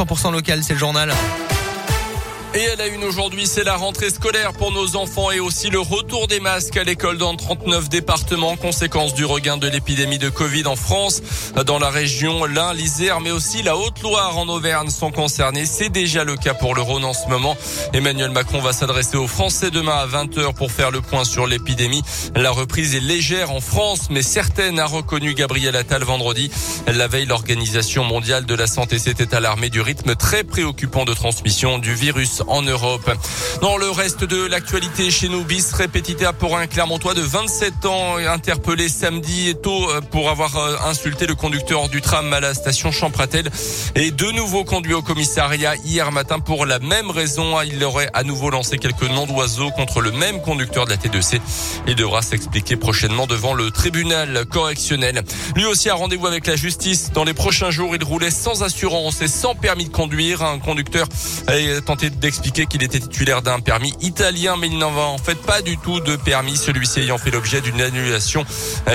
100% local, c'est le journal. Et elle a une aujourd'hui, c'est la rentrée scolaire pour nos enfants et aussi le retour des masques à l'école dans 39 départements, conséquence du regain de l'épidémie de Covid en France. Dans la région, l'Ain, l'Isère, mais aussi la Haute-Loire en Auvergne sont concernés. C'est déjà le cas pour le Rhône en ce moment. Emmanuel Macron va s'adresser aux Français demain à 20h pour faire le point sur l'épidémie. La reprise est légère en France, mais certaine, a reconnu Gabriel Attal vendredi. La veille, l'Organisation mondiale de la santé s'était alarmée du rythme très préoccupant de transmission du virus en Europe. Dans le reste de l'actualité chez nous, bis répétita pour un Clermontois de 27 ans interpellé samedi tôt euh, pour avoir euh, insulté le conducteur du tram à la station Champratel et de nouveau conduit au commissariat hier matin pour la même raison. Il aurait à nouveau lancé quelques noms d'oiseaux contre le même conducteur de la T2C. Il devra s'expliquer prochainement devant le tribunal correctionnel. Lui aussi a rendez-vous avec la justice. Dans les prochains jours, il roulait sans assurance et sans permis de conduire. Un conducteur a tenté de expliqué qu'il était titulaire d'un permis italien, mais il n'en va en fait pas du tout de permis, celui-ci ayant fait l'objet d'une annulation.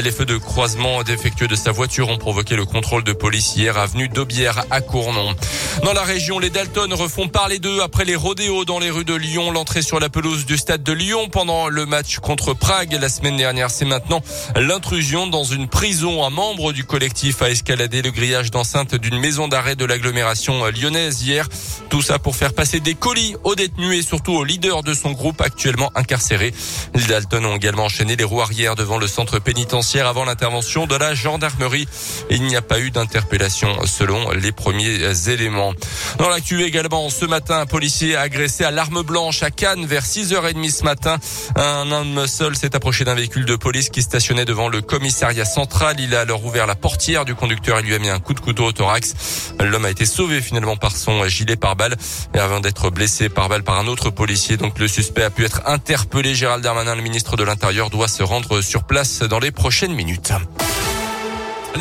Les feux de croisement défectueux de sa voiture ont provoqué le contrôle de police hier avenue d'Aubière à Cournon. Dans la région, les Dalton refont parler d'eux après les rodéos dans les rues de Lyon. L'entrée sur la pelouse du stade de Lyon pendant le match contre Prague la semaine dernière, c'est maintenant l'intrusion dans une prison. Un membre du collectif a escaladé le grillage d'enceinte d'une maison d'arrêt de l'agglomération lyonnaise hier. Tout ça pour faire passer des colis aux détenus et surtout aux leaders de son groupe actuellement incarcéré. Les Dalton ont également enchaîné les roues arrière devant le centre pénitentiaire avant l'intervention de la gendarmerie. Il n'y a pas eu d'interpellation selon les premiers éléments. Dans l'actu également, ce matin, un policier a agressé à l'arme blanche à Cannes vers 6h30 ce matin. Un homme seul s'est approché d'un véhicule de police qui stationnait devant le commissariat central. Il a alors ouvert la portière du conducteur et lui a mis un coup de couteau au thorax. L'homme a été sauvé finalement par son gilet pare-balles et avant d'être blessé par balle par un autre policier. Donc le suspect a pu être interpellé. Gérald Darmanin, le ministre de l'Intérieur, doit se rendre sur place dans les prochaines minutes.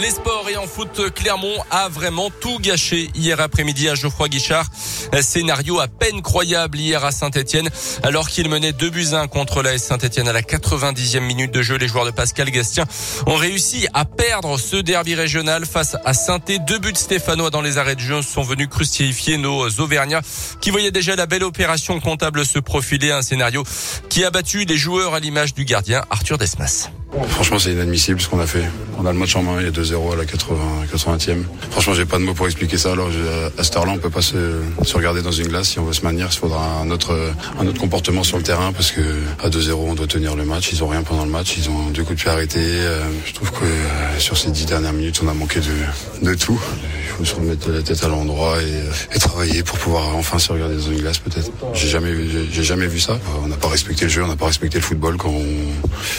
Les sports et en foot, Clermont a vraiment tout gâché hier après-midi à Geoffroy Guichard. Scénario à peine croyable hier à Saint-Etienne. Alors qu'il menait 2 buts 1 contre la Saint-Etienne à la 90e minute de jeu, les joueurs de Pascal Gastien ont réussi à perdre ce derby régional face à saint Deux buts stéphanois dans les arrêts de jeu sont venus crucifier nos Auvergnats qui voyaient déjà la belle opération comptable se profiler. Un scénario qui a battu les joueurs à l'image du gardien Arthur Desmas. Franchement, c'est inadmissible ce qu'on a fait. On a le match en main, il y a 2-0 à la 80, 80e. Franchement, j'ai pas de mots pour expliquer ça. Alors, à cette heure-là, on peut pas se, se, regarder dans une glace. Si on veut se maintenir, il faudra un autre, un autre comportement sur le terrain parce que à 2-0, on doit tenir le match. Ils ont rien pendant le match. Ils ont deux coups de pied arrêtés. Euh, je trouve que euh, sur ces dix dernières minutes, on a manqué de, de tout. Faut se remettre la tête à l'endroit et, et, travailler pour pouvoir enfin se regarder dans une glace, peut-être. J'ai jamais, j'ai jamais vu ça. On n'a pas respecté le jeu, on n'a pas respecté le football quand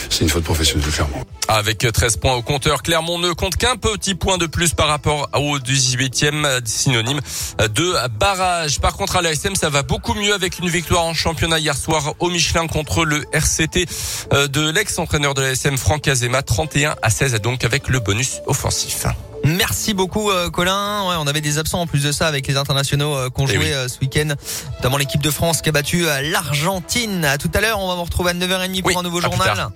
c'est une faute professionnelle. Avec 13 points au compteur, Clermont ne compte qu'un petit point de plus par rapport au 18e synonyme de barrage. Par contre, à l'ASM, ça va beaucoup mieux avec une victoire en championnat hier soir au Michelin contre le RCT euh, de l'ex-entraîneur de l'ASM, Franck Azema, 31 à 16, donc avec le bonus offensif. Merci beaucoup euh, Colin. Ouais, on avait des absents en plus de ça avec les internationaux euh, qu'on eh jouait ce week-end, notamment l'équipe de France qui a battu l'Argentine. À tout à l'heure, on va vous retrouver à 9h30 pour un nouveau journal.